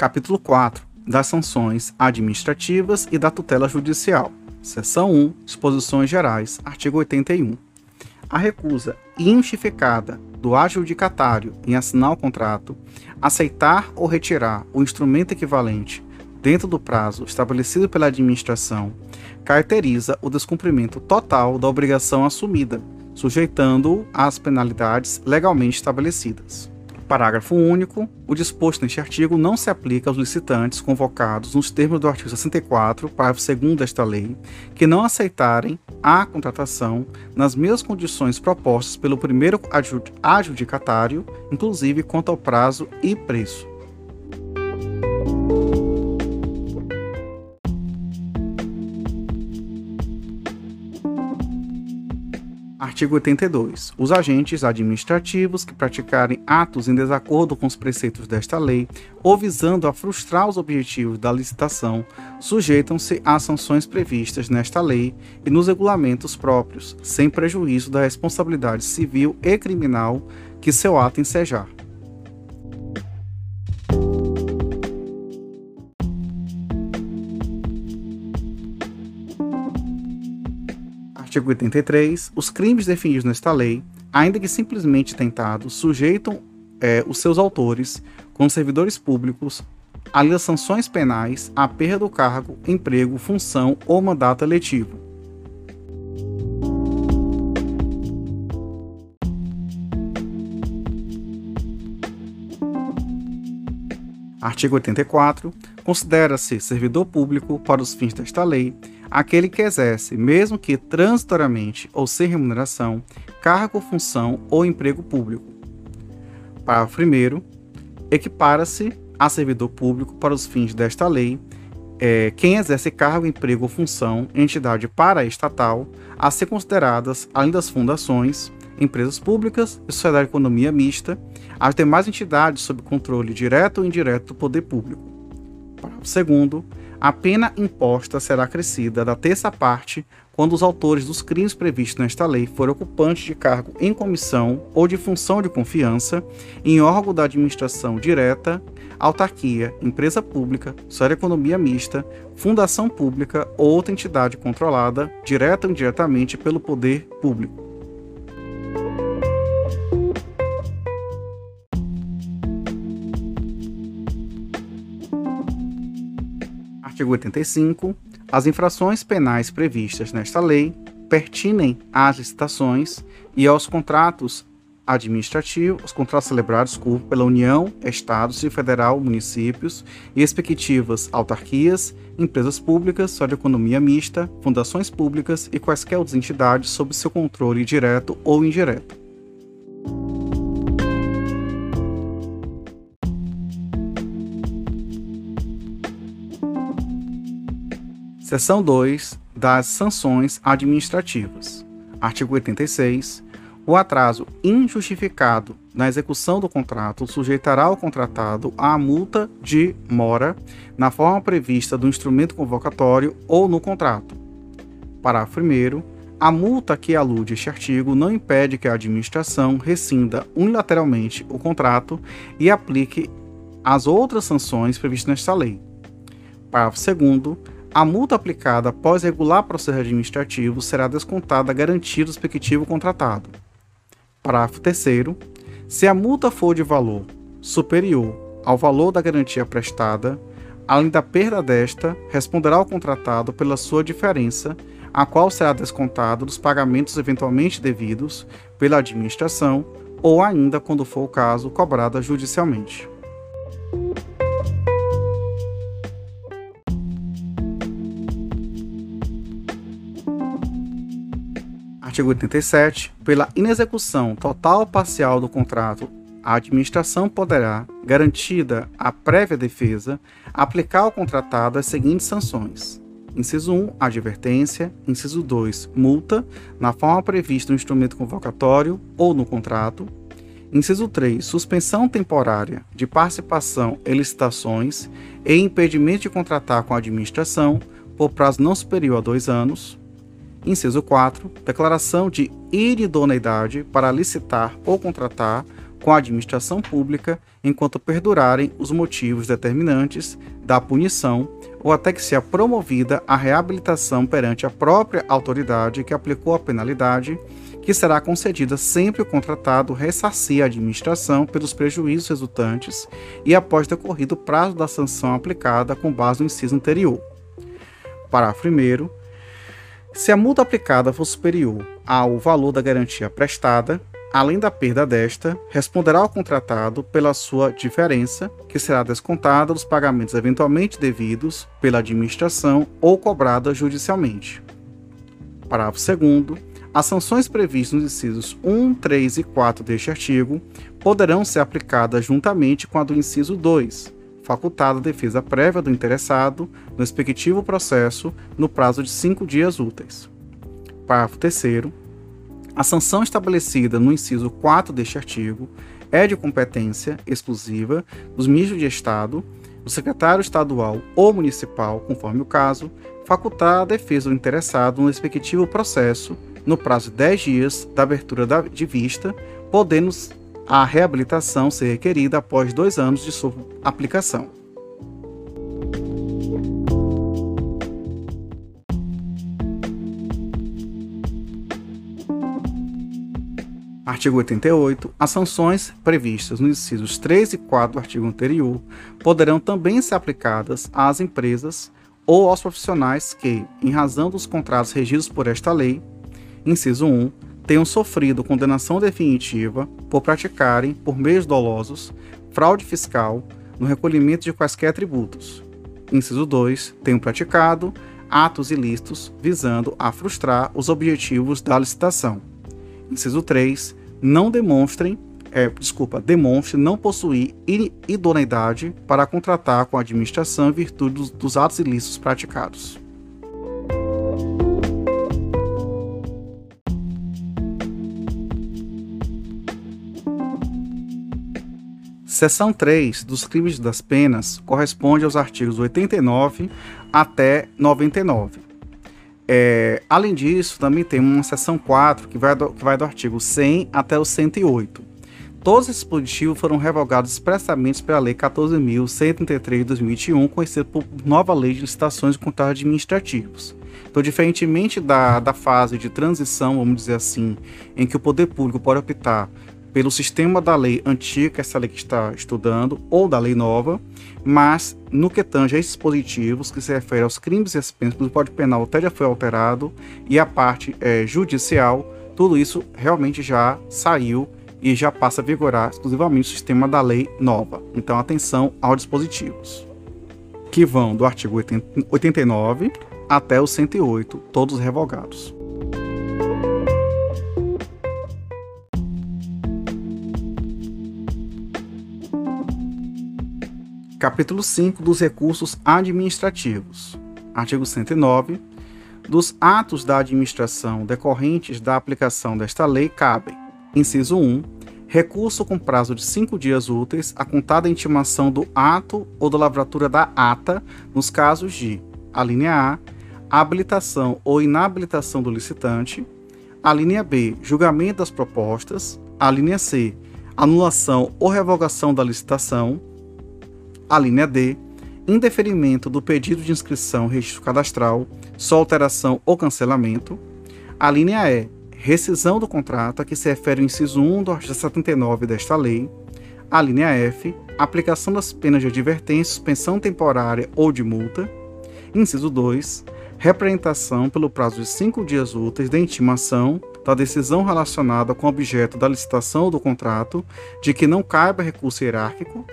Capítulo 4 das sanções administrativas e da tutela judicial. Seção 1, disposições gerais, artigo 81. A recusa injustificada do adjudicatário em assinar o contrato, aceitar ou retirar o instrumento equivalente dentro do prazo estabelecido pela administração, caracteriza o descumprimento total da obrigação assumida, sujeitando-o às penalidades legalmente estabelecidas. Parágrafo único. O disposto neste artigo não se aplica aos licitantes convocados nos termos do artigo 64, parágrafo 2 desta lei, que não aceitarem a contratação nas mesmas condições propostas pelo primeiro adjudicatário, inclusive quanto ao prazo e preço. Artigo 82. Os agentes administrativos que praticarem atos em desacordo com os preceitos desta lei ou visando a frustrar os objetivos da licitação sujeitam-se às sanções previstas nesta lei e nos regulamentos próprios, sem prejuízo da responsabilidade civil e criminal que seu ato ensejar. Artigo 83. Os crimes definidos nesta lei, ainda que simplesmente tentados, sujeitam é, os seus autores, como servidores públicos, a sanções penais, à perda do cargo, emprego, função ou mandato eletivo. Artigo 84. Considera-se servidor público, para os fins desta lei, aquele que exerce, mesmo que transitoriamente ou sem remuneração, cargo, função ou emprego público. Parágrafo 1. Equipara-se a servidor público para os fins desta lei é, quem exerce cargo, emprego ou função em entidade paraestatal a ser consideradas, além das fundações, empresas públicas e sociedade de economia mista, as demais entidades sob controle direto ou indireto do poder público. 2 a pena imposta será acrescida da terça parte quando os autores dos crimes previstos nesta lei forem ocupantes de cargo em comissão ou de função de confiança em órgão da administração direta, autarquia, empresa pública, sócia economia mista, fundação pública ou outra entidade controlada, direta ou indiretamente pelo poder público. Artigo 85. As infrações penais previstas nesta lei pertinem às licitações e aos contratos administrativos, os contratos celebrados pela União, Estados e Federal, municípios e respectivas autarquias, empresas públicas, só de economia mista, fundações públicas e quaisquer outras entidades sob seu controle direto ou indireto. Seção 2 das sanções administrativas. Artigo 86. O atraso injustificado na execução do contrato sujeitará o contratado à multa de mora na forma prevista do instrumento convocatório ou no contrato. Parágrafo 1. A multa que alude este artigo não impede que a administração rescinda unilateralmente o contrato e aplique as outras sanções previstas nesta lei. Parágrafo 2 a multa aplicada após regular processo administrativo será descontada a garantia do respectivo contratado. Parágrafo 3. Se a multa for de valor superior ao valor da garantia prestada, além da perda desta, responderá o contratado pela sua diferença, a qual será descontada dos pagamentos eventualmente devidos pela administração ou ainda, quando for o caso, cobrada judicialmente. Artigo 87. Pela inexecução total ou parcial do contrato, a administração poderá, garantida a prévia defesa, aplicar ao contratado as seguintes sanções: Inciso 1, advertência. Inciso 2, multa, na forma prevista no instrumento convocatório ou no contrato. Inciso 3, suspensão temporária de participação em licitações e impedimento de contratar com a administração por prazo não superior a dois anos. Inciso 4. Declaração de iridoneidade para licitar ou contratar com a administração pública enquanto perdurarem os motivos determinantes da punição ou até que seja promovida a reabilitação perante a própria autoridade que aplicou a penalidade, que será concedida sempre o contratado ressarcir a administração pelos prejuízos resultantes e após decorrido o prazo da sanção aplicada com base no inciso anterior. Parágrafo 1 se a multa aplicada for superior ao valor da garantia prestada, além da perda desta, responderá ao contratado pela sua diferença, que será descontada dos pagamentos eventualmente devidos pela administração ou cobrada judicialmente. Parágrafo 2. As sanções previstas nos incisos 1, 3 e 4 deste artigo poderão ser aplicadas juntamente com a do inciso 2, facultada a defesa prévia do interessado no respectivo processo no prazo de cinco dias úteis. Parágrafo 3. A sanção estabelecida no inciso 4 deste artigo é de competência exclusiva dos ministros de Estado, do secretário estadual ou municipal, conforme o caso, facultar a defesa do interessado no respectivo processo no prazo de 10 dias da abertura de vista, podendo a reabilitação ser requerida após dois anos de sua aplicação. Artigo 88. As sanções previstas nos incisos 3 e 4 do artigo anterior poderão também ser aplicadas às empresas ou aos profissionais que, em razão dos contratos regidos por esta lei, inciso 1, tenham sofrido condenação definitiva por praticarem, por meios dolosos, fraude fiscal no recolhimento de quaisquer tributos. Inciso 2. Tenham praticado atos ilícitos visando a frustrar os objetivos da licitação. Inciso 3. Não demonstrem, é, desculpa, demonstre não possuir idoneidade para contratar com a administração em virtude dos, dos atos ilícitos praticados. Seção 3 dos crimes das penas corresponde aos artigos 89 até 99. É, além disso, também tem uma seção 4 que vai, do, que vai do artigo 100 até o 108. Todos esses dispositivos foram revogados expressamente pela Lei 14.133 de 2021, conhecida por nova Lei de Licitações e Contratos Administrativos. Então, diferentemente da, da fase de transição, vamos dizer assim, em que o poder público pode optar pelo sistema da lei antiga, essa lei que está estudando, ou da lei nova, mas no que tange a esses dispositivos que se refere aos crimes e as penas, o Código Penal até já foi alterado, e a parte é, judicial, tudo isso realmente já saiu e já passa a vigorar exclusivamente o sistema da lei nova. Então, atenção aos dispositivos, que vão do artigo 89 até o 108, todos revogados. Capítulo 5 dos recursos administrativos. Artigo 109. Dos atos da administração decorrentes da aplicação desta lei cabem: inciso 1. Recurso com prazo de cinco dias úteis a contar da intimação do ato ou da lavratura da ata, nos casos de: a linha A, habilitação ou inabilitação do licitante, a linha B, julgamento das propostas, a linha C, anulação ou revogação da licitação, a linha D, indeferimento do pedido de inscrição registro cadastral, só alteração ou cancelamento. A linha E, rescisão do contrato, a que se refere ao inciso 1 do artigo 79 desta lei. A linha F, aplicação das penas de advertência, suspensão temporária ou de multa. Inciso 2, representação pelo prazo de cinco dias úteis da intimação da decisão relacionada com o objeto da licitação ou do contrato, de que não caiba recurso hierárquico,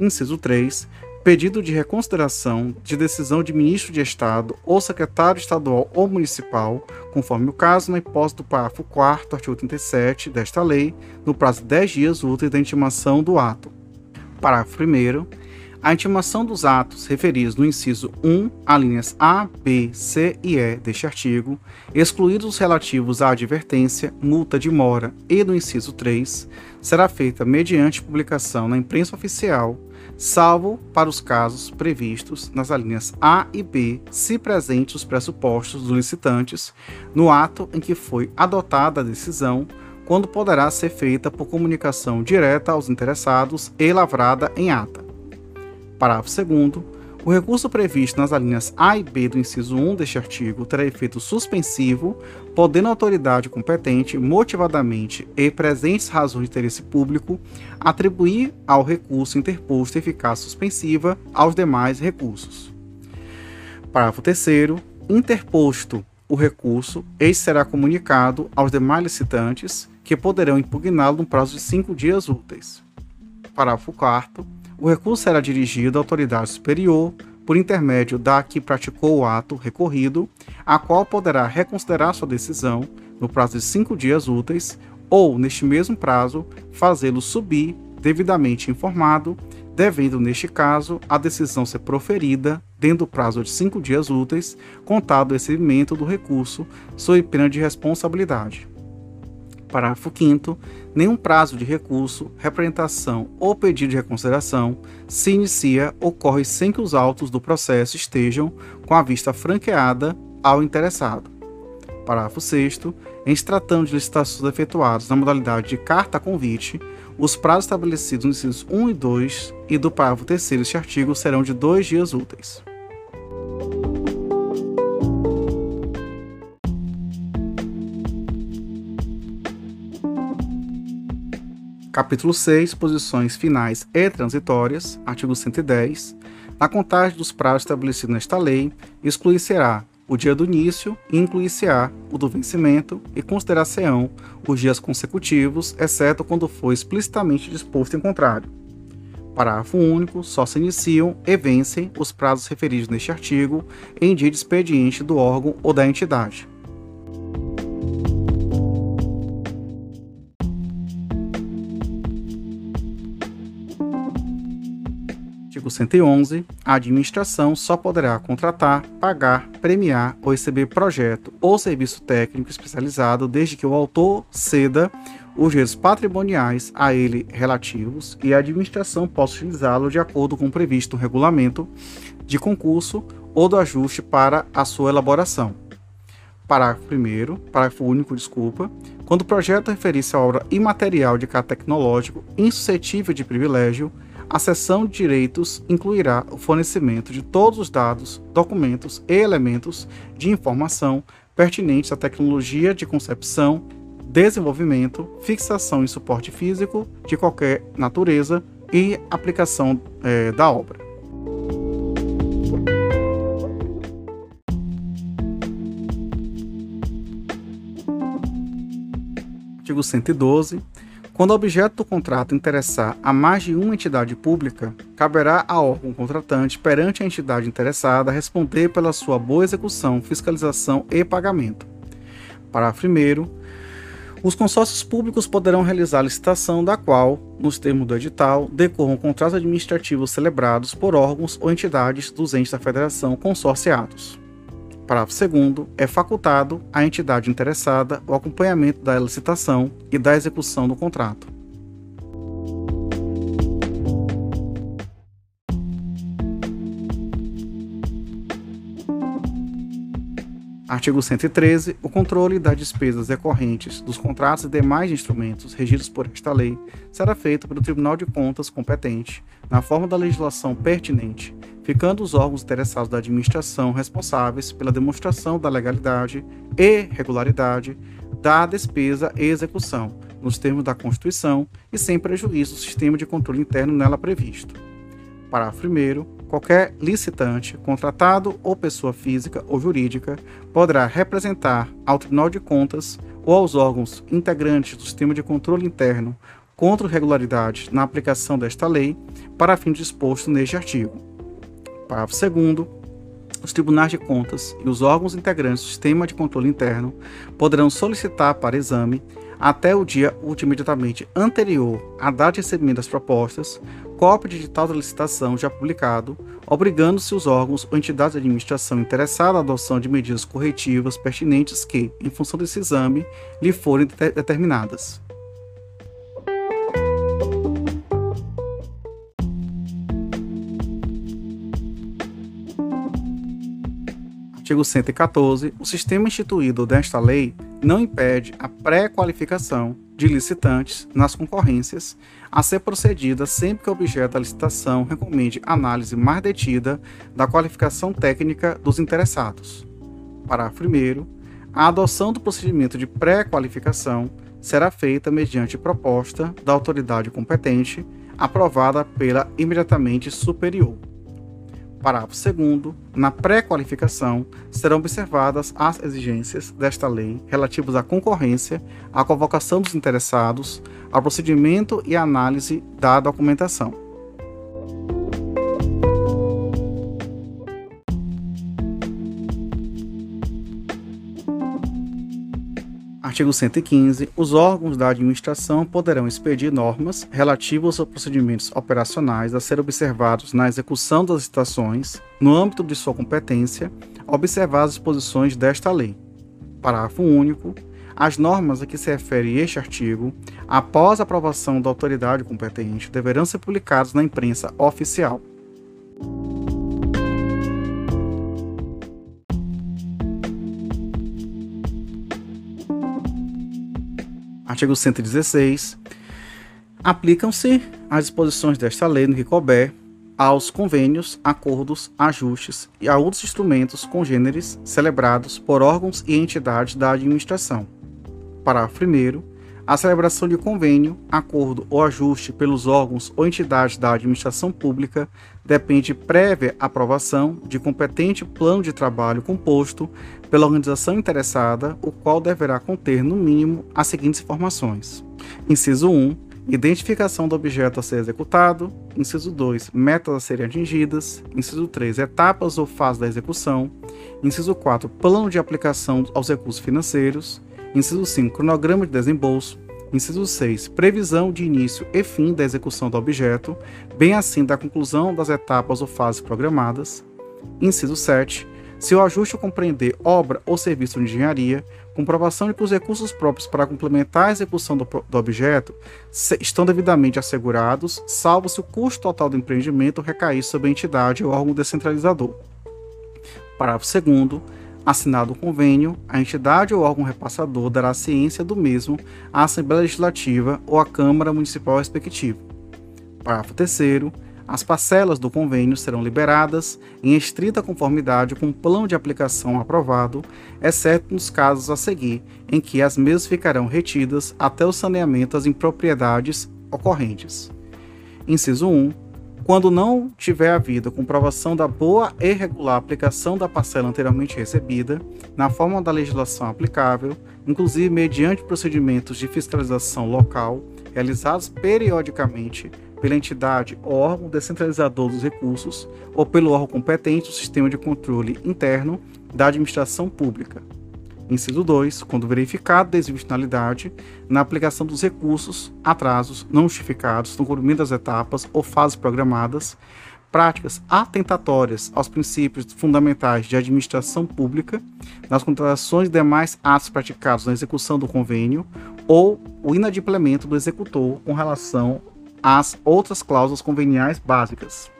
Inciso 3. Pedido de reconsideração de decisão de ministro de Estado ou secretário estadual ou municipal, conforme o caso, na hipótese do parágrafo 4 artigo 37 desta lei, no prazo de 10 dias úteis da intimação do ato. Parágrafo 1 a intimação dos atos referidos no inciso 1, alíneas A, B, C e E deste artigo, excluídos os relativos à advertência, multa de mora e do inciso 3, será feita mediante publicação na imprensa oficial salvo para os casos previstos nas alíneas A e B, se presentes os pressupostos dos licitantes no ato em que foi adotada a decisão, quando poderá ser feita por comunicação direta aos interessados e lavrada em ata. Parágrafo 2 o recurso previsto nas alíneas A e B do inciso 1 deste artigo terá efeito suspensivo, podendo a autoridade competente, motivadamente e presentes razões de interesse público, atribuir ao recurso interposto eficácia suspensiva aos demais recursos. Parágrafo 3. Interposto o recurso, este será comunicado aos demais licitantes, que poderão impugná-lo no prazo de cinco dias úteis. Parágrafo 4 o recurso será dirigido à autoridade superior por intermédio da que praticou o ato recorrido, a qual poderá reconsiderar sua decisão no prazo de cinco dias úteis ou, neste mesmo prazo, fazê-lo subir devidamente informado, devendo, neste caso, a decisão ser proferida dentro do prazo de cinco dias úteis, contado o recebimento do recurso, sob pena de responsabilidade. Parágrafo 5 nenhum prazo de recurso, representação ou pedido de reconsideração se inicia ou corre sem que os autos do processo estejam com a vista franqueada ao interessado. Parágrafo 6 em se tratando de licitações efetuadas na modalidade de carta-convite, os prazos estabelecidos nos incisos 1 e 2 e do parágrafo 3 deste artigo serão de dois dias úteis. Capítulo 6, posições finais e transitórias, artigo 110. Na contagem dos prazos estabelecidos nesta lei, excluir-se-á o dia do início e incluir-se-á o do vencimento e considerar-se-ão os dias consecutivos, exceto quando for explicitamente disposto em contrário. Parágrafo único, só se iniciam e vencem os prazos referidos neste artigo em dia de expediente do órgão ou da entidade. Artigo 111, a administração só poderá contratar, pagar, premiar ou receber projeto ou serviço técnico especializado desde que o autor ceda os direitos patrimoniais a ele relativos e a administração possa utilizá-lo de acordo com o previsto no regulamento de concurso ou do ajuste para a sua elaboração. Parágrafo 1 parágrafo único, desculpa. Quando o projeto referir-se a obra imaterial de caráter tecnológico insuscetível de privilégio, a de direitos incluirá o fornecimento de todos os dados, documentos e elementos de informação pertinentes à tecnologia de concepção, desenvolvimento, fixação e suporte físico de qualquer natureza e aplicação é, da obra. Artigo 112 quando o objeto do contrato interessar a mais de uma entidade pública, caberá ao órgão contratante perante a entidade interessada responder pela sua boa execução, fiscalização e pagamento. Parágrafo 1. Os consórcios públicos poderão realizar licitação da qual, nos termos do edital, decorram contratos administrativos celebrados por órgãos ou entidades dos entes da federação consorciados. Parágrafo 2 é facultado à entidade interessada o acompanhamento da licitação e da execução do contrato. Artigo 113. O controle das despesas decorrentes dos contratos e demais instrumentos regidos por esta lei será feito pelo Tribunal de Contas competente, na forma da legislação pertinente, ficando os órgãos interessados da administração responsáveis pela demonstração da legalidade e regularidade da despesa e execução, nos termos da Constituição e sem prejuízo do sistema de controle interno nela previsto. Parágrafo 1. Qualquer licitante, contratado ou pessoa física ou jurídica poderá representar ao Tribunal de Contas ou aos órgãos integrantes do sistema de controle interno contra irregularidades na aplicação desta lei para fim disposto neste artigo. Parágrafo 2 os tribunais de contas e os órgãos integrantes do sistema de controle interno poderão solicitar para exame, até o dia imediatamente anterior à data de recebimento das propostas, cópia digital da licitação já publicado, obrigando-se os órgãos ou entidades de administração interessadas à adoção de medidas corretivas pertinentes que, em função desse exame, lhe forem determinadas. Artigo 114, o sistema instituído desta lei não impede a pré-qualificação de licitantes nas concorrências a ser procedida sempre que o objeto da licitação recomende análise mais detida da qualificação técnica dos interessados. Parágrafo 1. A adoção do procedimento de pré-qualificação será feita mediante proposta da autoridade competente, aprovada pela imediatamente superior. Parágrafo 2. Na pré-qualificação serão observadas as exigências desta lei relativas à concorrência, à convocação dos interessados, ao procedimento e análise da documentação. Artigo 115. Os órgãos da administração poderão expedir normas relativas aos procedimentos operacionais a ser observados na execução das licitações, no âmbito de sua competência, observar as disposições desta lei. Parágrafo único. As normas a que se refere este artigo, após a aprovação da autoridade competente, deverão ser publicadas na imprensa oficial. Artigo 116. Aplicam-se as disposições desta lei no que couber aos convênios, acordos, ajustes e a outros instrumentos congêneres celebrados por órgãos e entidades da administração. Parágrafo 1. A celebração de convênio, acordo ou ajuste pelos órgãos ou entidades da administração pública depende prévia aprovação de competente plano de trabalho composto pela organização interessada, o qual deverá conter, no mínimo, as seguintes informações: inciso 1, identificação do objeto a ser executado, inciso 2, metas a serem atingidas, inciso 3, etapas ou fases da execução, inciso 4, plano de aplicação aos recursos financeiros, Inciso 5. Cronograma de desembolso. Inciso 6. Previsão de início e fim da execução do objeto, bem assim da conclusão das etapas ou fases programadas. Inciso 7. Se o ajuste compreender obra ou serviço de engenharia, comprovação de que os recursos próprios para complementar a execução do, do objeto estão devidamente assegurados, salvo se o custo total do empreendimento recair sobre a entidade ou órgão descentralizador. Parágrafo 2 Assinado o convênio, a entidade ou órgão repassador dará ciência do mesmo à Assembleia Legislativa ou à Câmara Municipal respectiva. Parágrafo 3. As parcelas do convênio serão liberadas em estrita conformidade com o plano de aplicação aprovado, exceto nos casos a seguir, em que as mesmas ficarão retidas até o saneamento das impropriedades ocorrentes. Inciso 1 quando não tiver havido comprovação da boa e regular aplicação da parcela anteriormente recebida, na forma da legislação aplicável, inclusive mediante procedimentos de fiscalização local realizados periodicamente pela entidade ou órgão descentralizador dos recursos ou pelo órgão competente do sistema de controle interno da administração pública. Inciso 2. Quando verificado desvisionalidade na aplicação dos recursos, atrasos não justificados no cumprimento das etapas ou fases programadas, práticas atentatórias aos princípios fundamentais de administração pública, nas contratações e demais atos praticados na execução do convênio, ou o inadimplemento do executor com relação às outras cláusulas conveniais básicas.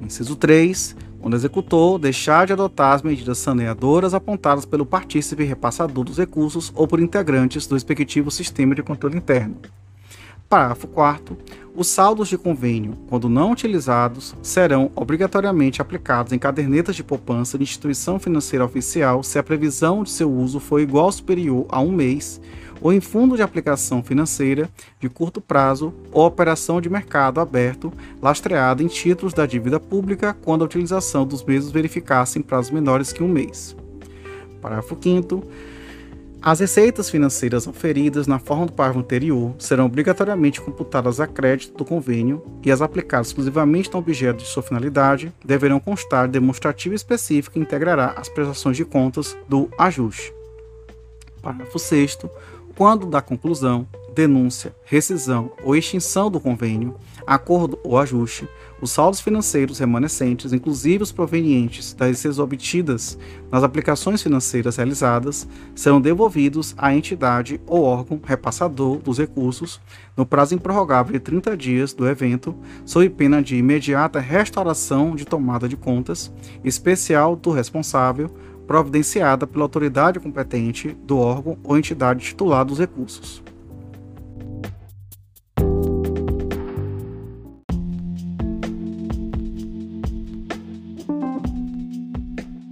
Inciso 3 quando executor deixar de adotar as medidas saneadoras apontadas pelo partícipe repassador dos recursos ou por integrantes do respectivo sistema de controle interno. Parágrafo 4 Os saldos de convênio, quando não utilizados, serão obrigatoriamente aplicados em cadernetas de poupança de instituição financeira oficial se a previsão de seu uso for igual ou superior a um mês ou em fundo de aplicação financeira de curto prazo ou operação de mercado aberto lastreada em títulos da dívida pública quando a utilização dos mesmos verificasse em prazos menores que um mês. Parágrafo 5 as receitas financeiras oferidas na forma do parágrafo anterior serão obrigatoriamente computadas a crédito do convênio e as aplicadas exclusivamente no objeto de sua finalidade deverão constar de demonstrativo específico que integrará as prestações de contas do ajuste. Parágrafo 6 quando da conclusão, denúncia, rescisão ou extinção do convênio, acordo ou ajuste, os saldos financeiros remanescentes, inclusive os provenientes das receitas obtidas nas aplicações financeiras realizadas, serão devolvidos à entidade ou órgão repassador dos recursos no prazo improrrogável de 30 dias do evento, sob pena de imediata restauração de tomada de contas, especial do responsável providenciada pela autoridade competente do órgão ou entidade titular dos recursos.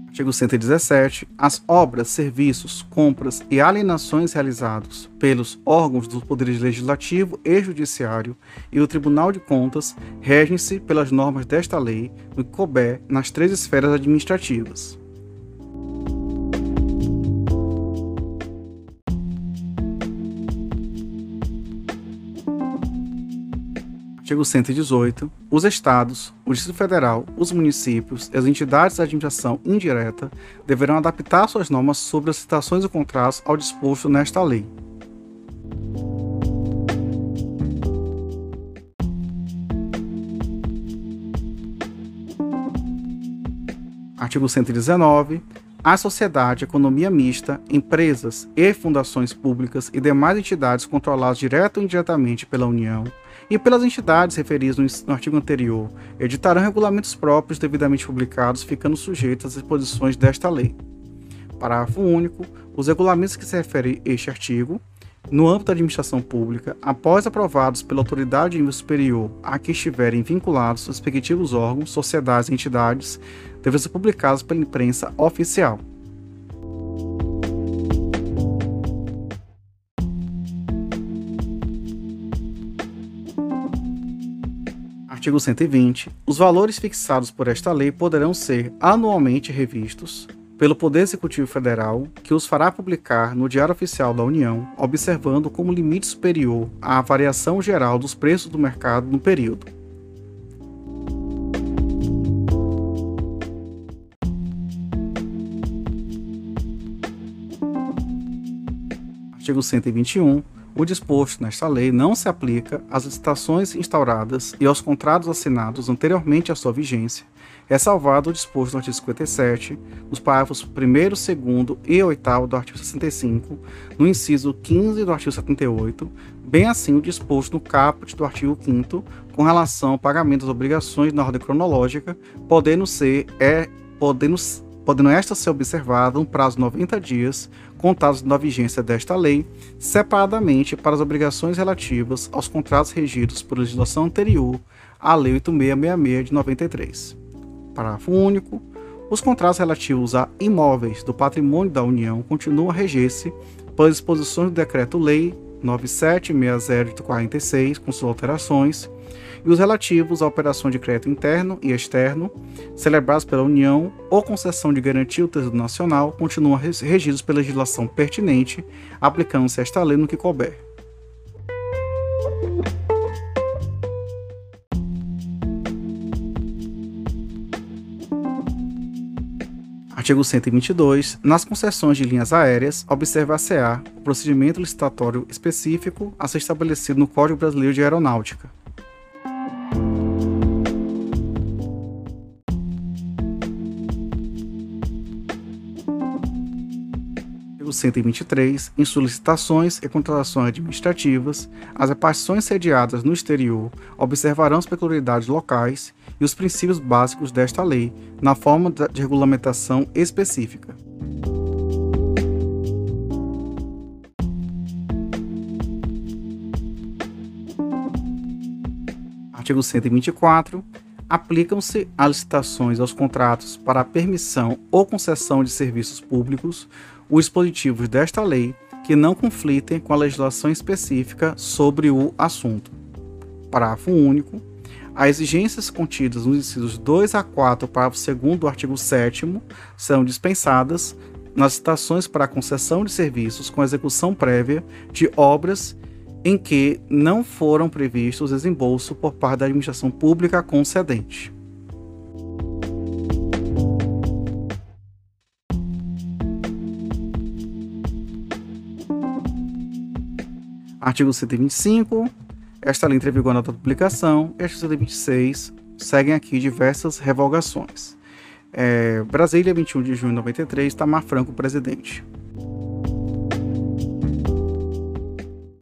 Artigo 117. As obras, serviços, compras e alienações realizados pelos órgãos dos poderes legislativo e judiciário e o Tribunal de Contas regem-se pelas normas desta lei no que couber nas três esferas administrativas. Artigo 118. Os estados, o Distrito Federal, os municípios e as entidades de administração indireta deverão adaptar suas normas sobre as citações e contratos ao disposto nesta lei. Artigo 119 a sociedade, economia mista, empresas e fundações públicas e demais entidades controladas direto ou indiretamente pela União e pelas entidades referidas no artigo anterior editarão regulamentos próprios devidamente publicados, ficando sujeitos às disposições desta lei. Parágrafo único. Os regulamentos que se referem a este artigo, no âmbito da administração pública, após aprovados pela autoridade de nível superior a que estiverem vinculados os respectivos órgãos, sociedades e entidades, devem ser publicados pela imprensa oficial. Artigo 120. Os valores fixados por esta lei poderão ser anualmente revistos pelo Poder Executivo Federal, que os fará publicar no Diário Oficial da União, observando como limite superior à variação geral dos preços do mercado no período. Artigo 121. O disposto nesta lei não se aplica às licitações instauradas e aos contratos assinados anteriormente à sua vigência, é salvado o disposto no artigo 57, nos parágrafos 1, 2 e 8 do artigo 65, no inciso 15 do artigo 78, bem assim o disposto no caput do artigo 5 com relação ao pagamento das obrigações na ordem cronológica, podendo ser é podendo podendo esta ser observada um prazo de 90 dias, contados da vigência desta lei, separadamente para as obrigações relativas aos contratos regidos por legislação anterior à Lei 8666 de 93. Parágrafo único. Os contratos relativos a imóveis do patrimônio da União continuam a reger-se pelas disposições do Decreto-Lei 9760 de 46, com suas alterações, e os relativos à operação de crédito interno e externo, celebrados pela União ou concessão de garantia do Tesouro Nacional, continuam regidos pela legislação pertinente, aplicando-se esta lei no que couber. Artigo 122. Nas concessões de linhas aéreas, observar-se-á o procedimento licitatório específico a ser estabelecido no Código Brasileiro de Aeronáutica, 123, em solicitações e contratações administrativas, as repartições sediadas no exterior observarão as peculiaridades locais e os princípios básicos desta lei, na forma de regulamentação específica. Artigo 124 aplicam-se a licitações aos contratos para a permissão ou concessão de serviços públicos os dispositivos desta lei que não conflitem com a legislação específica sobre o assunto. Parágrafo único. As exigências contidas nos incisos 2 a 4, parágrafo 2 do artigo 7 são dispensadas nas citações para a concessão de serviços com execução prévia de obras em que não foram previstos desembolso por parte da administração pública concedente. Artigo 125. Esta lei entra em vigor na publicação. Artigo 126. Seguem aqui diversas revogações. É, Brasília, 21 de junho de 93, Tamar Franco, presidente.